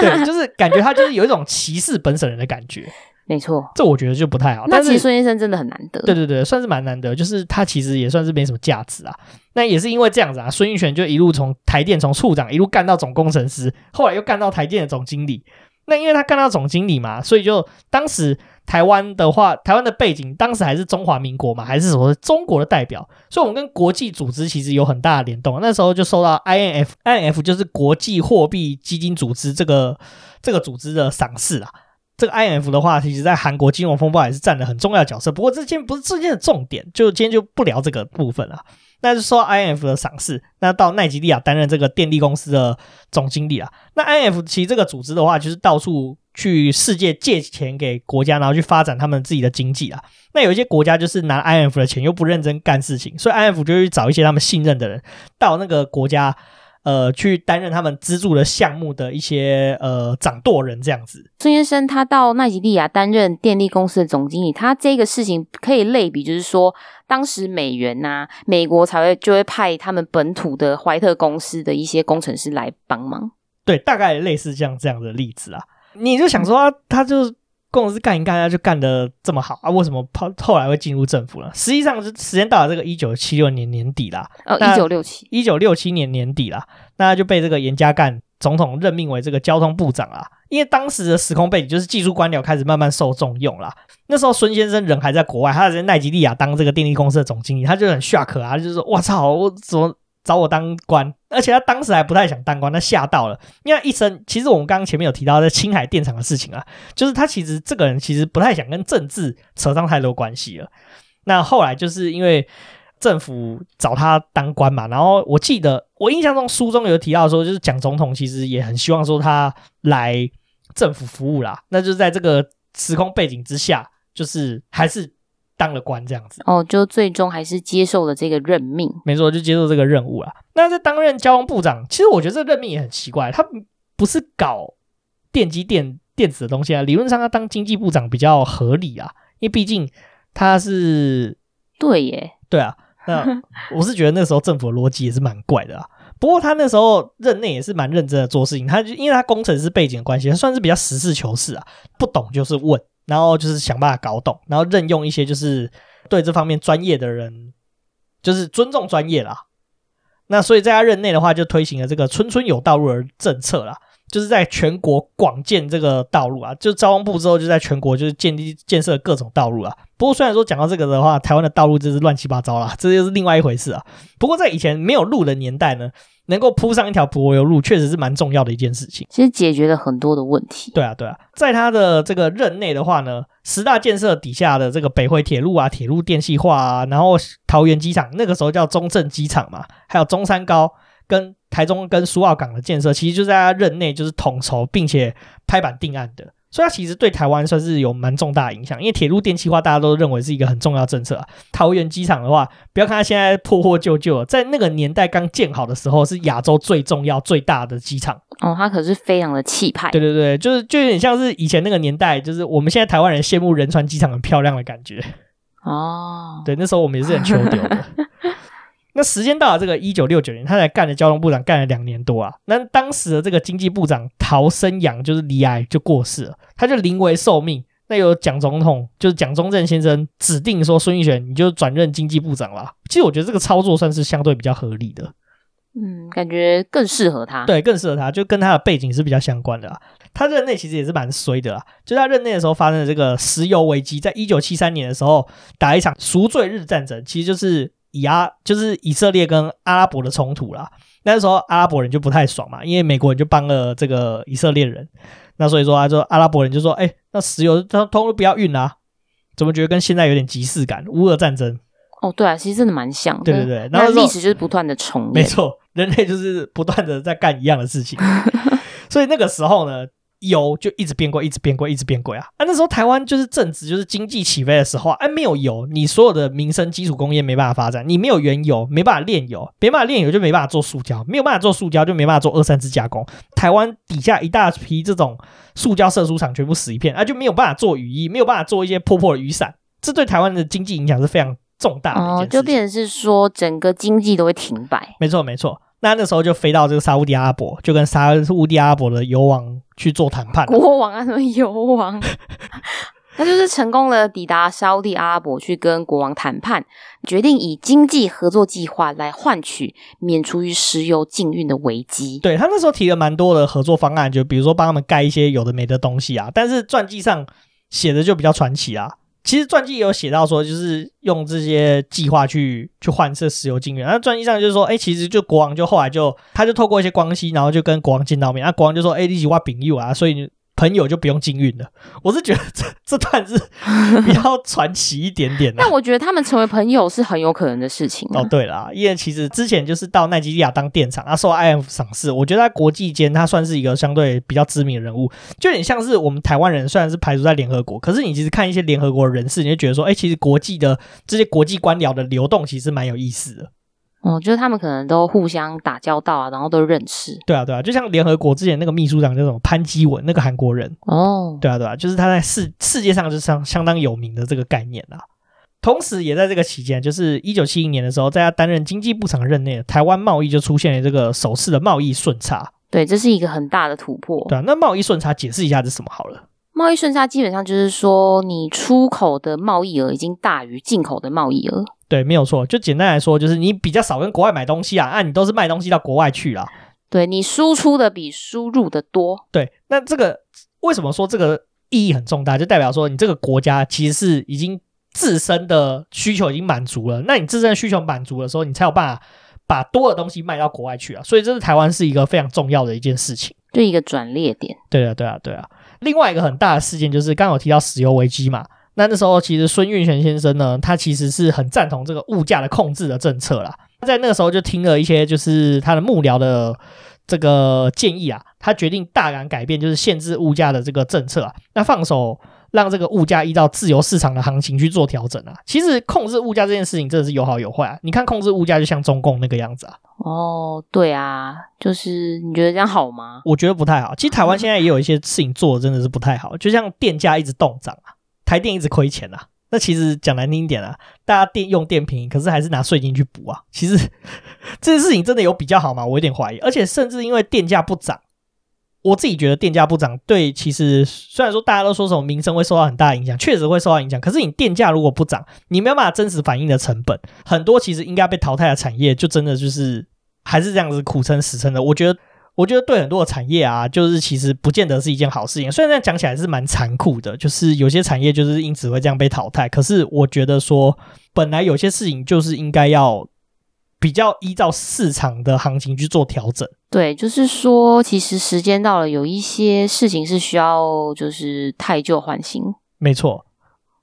S1: 对，就是感觉他就是有一种歧视本省人的感觉。
S2: 没错，
S1: 这我觉得就不太好。
S2: 那其实孙先生真的很难得。
S1: 对对对，算是蛮难得。就是他其实也算是没什么价值啊。那也是因为这样子啊，孙玉璇就一路从台电从处长一路干到总工程师，后来又干到台电的总经理。那因为他干到总经理嘛，所以就当时。台湾的话，台湾的背景当时还是中华民国嘛，还是什么中国的代表，所以我们跟国际组织其实有很大的联动。那时候就受到 I N F I N F 就是国际货币基金组织这个这个组织的赏识啊。这个 IMF 的话，其实在韩国金融风暴也是占了很重要的角色。不过这件不是这件的重点，就今天就不聊这个部分了。那就受到 IMF 的赏识，那到奈及利亚担任这个电力公司的总经理啊。那 IMF 其实这个组织的话，就是到处。去世界借钱给国家，然后去发展他们自己的经济啊。那有一些国家就是拿 IMF 的钱又不认真干事情，所以 IMF 就去找一些他们信任的人到那个国家，呃去担任他们资助的项目的一些呃掌舵人这样子。
S2: 孙先生他到奈及利亚担任电力公司的总经理，他这个事情可以类比，就是说当时美元呐、啊，美国才会就会派他们本土的怀特公司的一些工程师来帮忙。
S1: 对，大概类似像这样的例子啊，你就想说他，他就。公司干一干，他就干得这么好啊？为什么后后来会进入政府呢？实际上是时间到了这个一九七六年年底啦，
S2: 哦，一九六七，
S1: 一九六七年年底啦，那就被这个严家淦总统任命为这个交通部长啦。因为当时的时空背景就是技术官僚开始慢慢受重用啦。那时候孙先生人还在国外，他在奈及利亚当这个电力公司的总经理，他就很 shock 啊，就是说我操，我怎么？找我当官，而且他当时还不太想当官，他吓到了。因为一生，其实我们刚刚前面有提到在青海电厂的事情啊，就是他其实这个人其实不太想跟政治扯上太多关系了。那后来就是因为政府找他当官嘛，然后我记得我印象中书中有提到说，就是蒋总统其实也很希望说他来政府服务啦。那就是在这个时空背景之下，就是还是。当了官这样子
S2: 哦，就最终还是接受了这个任命。
S1: 没错，就接受这个任务了。那在担任交通部长，其实我觉得这任命也很奇怪，他不是搞电机电电子的东西啊，理论上他当经济部长比较合理啊，因为毕竟他是
S2: 对耶，
S1: 对啊。那 我是觉得那时候政府的逻辑也是蛮怪的啊。不过他那时候任内也是蛮认真的做事情，他就因为他工程师背景的关系，他算是比较实事求是啊，不懂就是问。然后就是想办法搞懂，然后任用一些就是对这方面专业的人，就是尊重专业啦。那所以在他任内的话，就推行了这个“村村有道路”的政策啦，就是在全国广建这个道路啊。就交通部之后，就在全国就是建立建设各种道路啊。不过虽然说讲到这个的话，台湾的道路就是乱七八糟啦，这又是另外一回事啊。不过在以前没有路的年代呢。能够铺上一条柏油路，确实是蛮重要的一件事情。
S2: 其实解决了很多的问题。
S1: 对啊，对啊，在他的这个任内的话呢，十大建设底下的这个北回铁路啊，铁路电气化啊，然后桃园机场那个时候叫中正机场嘛，还有中山高跟台中跟苏澳港的建设，其实就在他任内就是统筹并且拍板定案的。所以它其实对台湾算是有蛮重大影响，因为铁路电气化大家都认为是一个很重要的政策啊。桃园机场的话，不要看它现在破破旧旧，在那个年代刚建好的时候，是亚洲最重要最大的机场
S2: 哦，它可是非常的气派。
S1: 对对对，就是就有点像是以前那个年代，就是我们现在台湾人羡慕仁川机场很漂亮的感觉
S2: 哦。
S1: 对，那时候我们也是很求丢的。那时间到了，这个一九六九年，他才干了交通部长，干了两年多啊。那当时的这个经济部长陶生阳就是罹癌就过世了，他就临危受命。那由蒋总统就是蒋中正先生指定说孙运璇你就转任经济部长啦。其实我觉得这个操作算是相对比较合理的，
S2: 嗯，感觉更适合他。
S1: 对，更适合他，就跟他的背景是比较相关的啊。他任内其实也是蛮衰的啦，就他任内的时候发生的这个石油危机，在一九七三年的时候打一场赎罪日战争，其实就是。以阿就是以色列跟阿拉伯的冲突啦，那时候阿拉伯人就不太爽嘛，因为美国人就帮了这个以色列人，那所以说啊，就阿拉伯人就说，哎、欸，那石油他通通不要运啦，怎么觉得跟现在有点即视感？乌俄战争。
S2: 哦，对啊，其实真的蛮像的，
S1: 对对对，
S2: 然后历史就是不断的重演，
S1: 没错，人类就是不断的在干一样的事情，所以那个时候呢。油就一直变贵，一直变贵，一直变贵啊！啊，那时候台湾就是正值就是经济起飞的时候啊，没有油，你所有的民生基础工业没办法发展，你没有原油，没办法炼油，没办法炼油就没办法做塑胶，没有办法做塑胶就没办法做二三次加工。台湾底下一大批这种塑胶射出厂全部死一片啊，就没有办法做雨衣，没有办法做一些破破的雨伞，这对台湾的经济影响是非常重大的。哦，
S2: 就变成是说整个经济都会停摆。
S1: 没错，没错。那那时候就飞到这个沙乌地阿拉伯，就跟沙乌地阿拉伯的油王去做谈判。
S2: 国王啊，什么油王？他就是成功了抵达沙乌地阿拉伯，去跟国王谈判，决定以经济合作计划来换取免除于石油禁运的危机。
S1: 对，他那时候提了蛮多的合作方案，就比如说帮他们盖一些有的没的东西啊，但是传记上写的就比较传奇啊。其实传记也有写到说，就是用这些计划去去换这石油禁运。那传记上就是说，哎，其实就国王就后来就他就透过一些关系，然后就跟国王见到面。那国王就说，哎，你喜欢丙玉啊，所以。朋友就不用禁运了，我是觉得这 这段是 比较传奇一点点的。
S2: 但我觉得他们成为朋友是很有可能的事情。
S1: 哦，对啦，因为其实之前就是到奈及利亚当电厂，他受 IMF 赏识，我觉得在国际间他算是一个相对比较知名的人物，就有点像是我们台湾人虽然是排除在联合国，可是你其实看一些联合国的人士，你就觉得说，哎，其实国际的这些国际官僚的流动其实蛮有意思的。
S2: 哦，就是他们可能都互相打交道啊，然后都认识。
S1: 对啊，对啊，就像联合国之前那个秘书长叫什么潘基文，那个韩国人。
S2: 哦，
S1: 对啊，对啊，就是他在世世界上是相相当有名的这个概念啊。同时，也在这个期间，就是一九七一年的时候，在他担任经济部长任内，台湾贸易就出现了这个首次的贸易顺差。
S2: 对，这是一个很大的突破。
S1: 对啊，那贸易顺差解释一下是什么好了。
S2: 贸易顺差基本上就是说，你出口的贸易额已经大于进口的贸易额。
S1: 对，没有错。就简单来说，就是你比较少跟国外买东西啊，啊，你都是卖东西到国外去啦。
S2: 对，你输出的比输入的多。
S1: 对，那这个为什么说这个意义很重大？就代表说你这个国家其实是已经。自身的需求已经满足了，那你自身的需求满足的时候，你才有办法把多的东西卖到国外去啊。所以这是台湾是一个非常重要的一件事情，
S2: 就一个转捩点。
S1: 对啊，对啊，对啊。另外一个很大的事件就是刚刚有提到石油危机嘛，那那时候其实孙运璇先生呢，他其实是很赞同这个物价的控制的政策啦。在那个时候就听了一些就是他的幕僚的这个建议啊，他决定大胆改变，就是限制物价的这个政策啊，那放手。让这个物价依照自由市场的行情去做调整啊！其实控制物价这件事情真的是有好有坏啊！你看控制物价就像中共那个样子啊。
S2: 哦，对啊，就是你觉得这样好吗？
S1: 我觉得不太好。其实台湾现在也有一些 事情做的真的是不太好，就像电价一直动涨啊，台电一直亏钱啊。那其实讲难听一点啊，大家电用电便宜，可是还是拿税金去补啊。其实 这件事情真的有比较好吗？我有点怀疑。而且甚至因为电价不涨。我自己觉得电价不涨，对，其实虽然说大家都说什么民生会受到很大影响，确实会受到影响。可是你电价如果不涨，你没有办法真实反映的成本，很多其实应该被淘汰的产业，就真的就是还是这样子苦撑死撑的。我觉得，我觉得对很多的产业啊，就是其实不见得是一件好事情。虽然这样讲起来是蛮残酷的，就是有些产业就是因此会这样被淘汰。可是我觉得说，本来有些事情就是应该要。比较依照市场的行情去做调整，
S2: 对，就是说，其实时间到了，有一些事情是需要就是汰旧换新。
S1: 没错，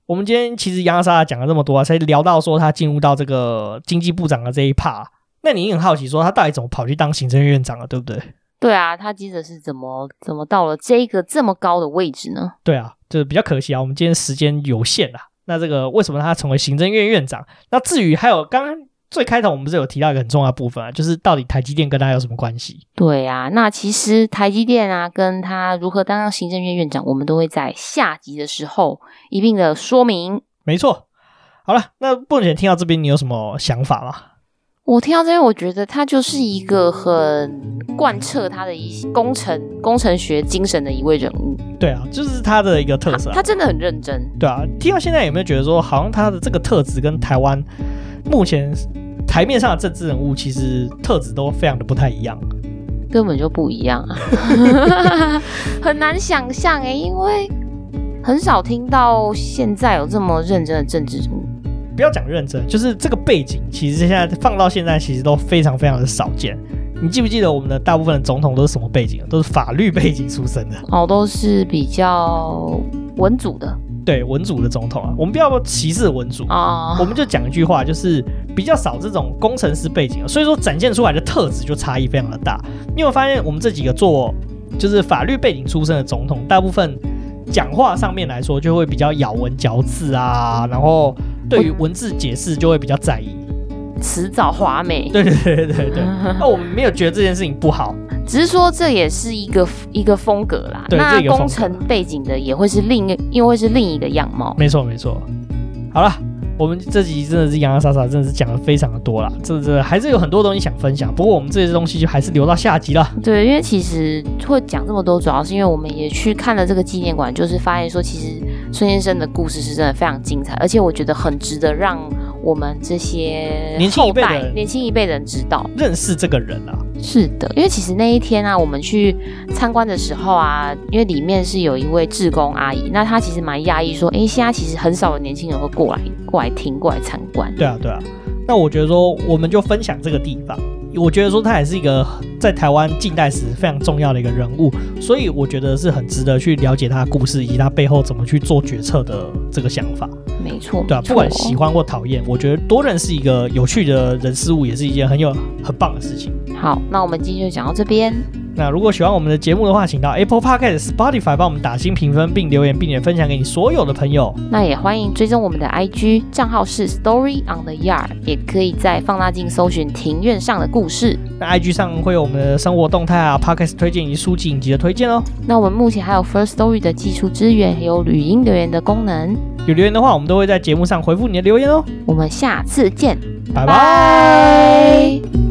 S1: 我们今天其实洋洋洒洒讲了这么多啊，才聊到说他进入到这个经济部长的这一趴。那你很好奇说他到底怎么跑去当行政院院长了，对不对？
S2: 对啊，他接着是怎么怎么到了这个这么高的位置呢？
S1: 对啊，就是比较可惜啊，我们今天时间有限啊。那这个为什么他成为行政院院长？那至于还有刚刚。最开头我们不是有提到一个很重要的部分啊，就是到底台积电跟他有什么关系？
S2: 对啊，那其实台积电啊，跟他如何当上行政院院长，我们都会在下集的时候一并的说明。
S1: 没错。好了，那目前听到这边，你有什么想法吗？
S2: 我听到这边，我觉得他就是一个很贯彻他的一些工程工程学精神的一位人物。
S1: 对啊，就是他的一个特色啊。
S2: 他，他真的很认真。
S1: 对啊，听到现在有没有觉得说，好像他的这个特质跟台湾目前？台面上的政治人物其实特质都非常的不太一样，
S2: 根本就不一样啊，很难想象诶，因为很少听到现在有这么认真的政治人物。
S1: 不要讲认真，就是这个背景，其实现在放到现在，其实都非常非常的少见。你记不记得我们的大部分的总统都是什么背景？都是法律背景出身的，
S2: 哦，都是比较文组的。
S1: 对文组的总统啊，我们不要歧视文组啊，oh. 我们就讲一句话，就是比较少这种工程师背景，所以说展现出来的特质就差异非常的大。你有发现，我们这几个做就是法律背景出身的总统，大部分讲话上面来说就会比较咬文嚼字啊，然后对于文字解释就会比较在意。
S2: 辞藻华美，
S1: 对对对对对，那 我们没有觉得这件事情不好，
S2: 只是说这也是一个一个风格啦。对，那工程背景的也会是另一，因为会是另一个样貌。
S1: 没错没错。好了，我们这集真的是洋洋洒洒，真的是讲的非常的多了，这这还是有很多东西想分享。不过我们这些东西就还是留到下集了。
S2: 对，因为其实会讲这么多，主要是因为我们也去看了这个纪念馆，就是发现说，其实孙先生的故事是真的非常精彩，而且我觉得很值得让。我们这些年轻一辈的年轻一辈人知道
S1: 认识这个人啊，
S2: 是的，因为其实那一天啊，我们去参观的时候啊，因为里面是有一位志工阿姨，那她其实蛮讶异，说，哎，现在其实很少有年轻人会过来过来听过来参观。
S1: 对啊，对啊，那我觉得说，我们就分享这个地方。我觉得说他也是一个在台湾近代史非常重要的一个人物，所以我觉得是很值得去了解他的故事以及他背后怎么去做决策的这个想法。
S2: 没错，
S1: 对啊，不管喜欢或讨厌，我觉得多认识一个有趣的人事物也是一件很有很棒的事情。
S2: 好，那我们今天就讲到这边。
S1: 那如果喜欢我们的节目的话，请到 Apple Podcast、Spotify 帮我们打新评分并留言，并且分享给你所有的朋友。
S2: 那也欢迎追踪我们的 IG 账号是 Story on the Yard，也可以在放大镜搜寻庭院上的故事。
S1: 那 IG 上会有我们的生活动态啊、Podcast 推荐以及书籍影集的推荐哦。
S2: 那我们目前还有 First Story 的技术支援，还有语音留言的功能。
S1: 有留言的话，我们都会在节目上回复你的留言哦。
S2: 我们下次见，
S1: 拜拜。